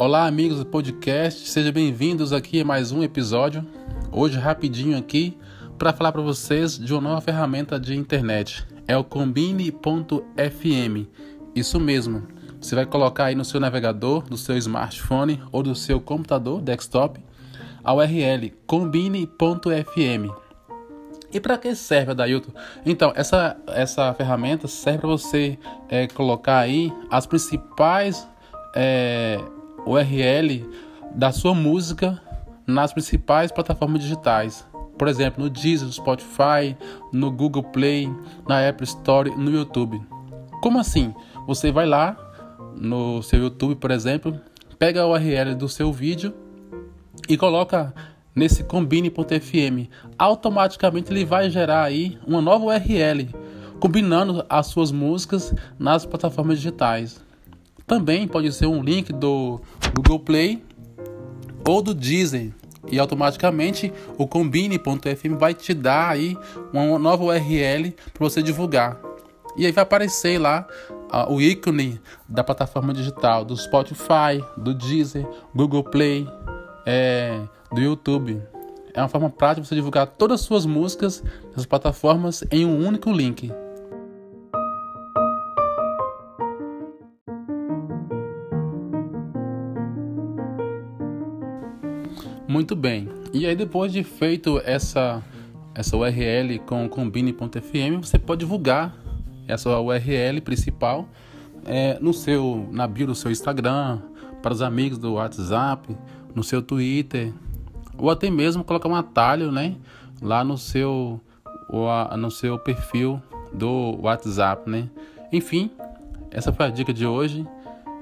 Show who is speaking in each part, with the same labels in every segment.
Speaker 1: Olá, amigos do podcast, sejam bem-vindos aqui a mais um episódio. Hoje, rapidinho aqui, para falar para vocês de uma nova ferramenta de internet. É o Combine.fm. Isso mesmo. Você vai colocar aí no seu navegador, do seu smartphone ou do seu computador desktop a URL combine.fm. E para que serve a? Então, essa, essa ferramenta serve para você é, colocar aí as principais é, URL da sua música nas principais plataformas digitais. Por exemplo, no Deezer, no Spotify, no Google Play, na Apple Store, no YouTube. Como assim? Você vai lá no seu YouTube, por exemplo, pega a URL do seu vídeo e coloca nesse combine.fm. Automaticamente ele vai gerar aí uma nova URL, combinando as suas músicas nas plataformas digitais. Também pode ser um link do Google Play ou do Deezer. E automaticamente o combine.fm vai te dar aí uma nova URL para você divulgar. E aí vai aparecer lá uh, o ícone da plataforma digital do Spotify, do Deezer, Google Play, é, do YouTube. É uma forma prática de você divulgar todas as suas músicas nas plataformas em um único link. Muito bem. E aí depois de feito essa essa URL com combine.fm, você pode divulgar essa URL principal é, no seu na bio do seu Instagram, para os amigos do WhatsApp, no seu Twitter, ou até mesmo colocar um atalho, né, lá no seu no seu perfil do WhatsApp, né? Enfim, essa foi a dica de hoje.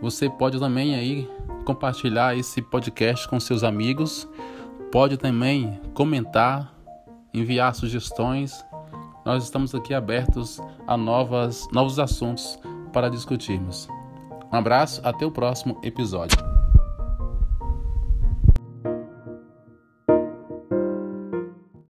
Speaker 1: Você pode também aí compartilhar esse podcast com seus amigos. Pode também comentar, enviar sugestões. Nós estamos aqui abertos a novas, novos assuntos para discutirmos. Um abraço, até o próximo episódio.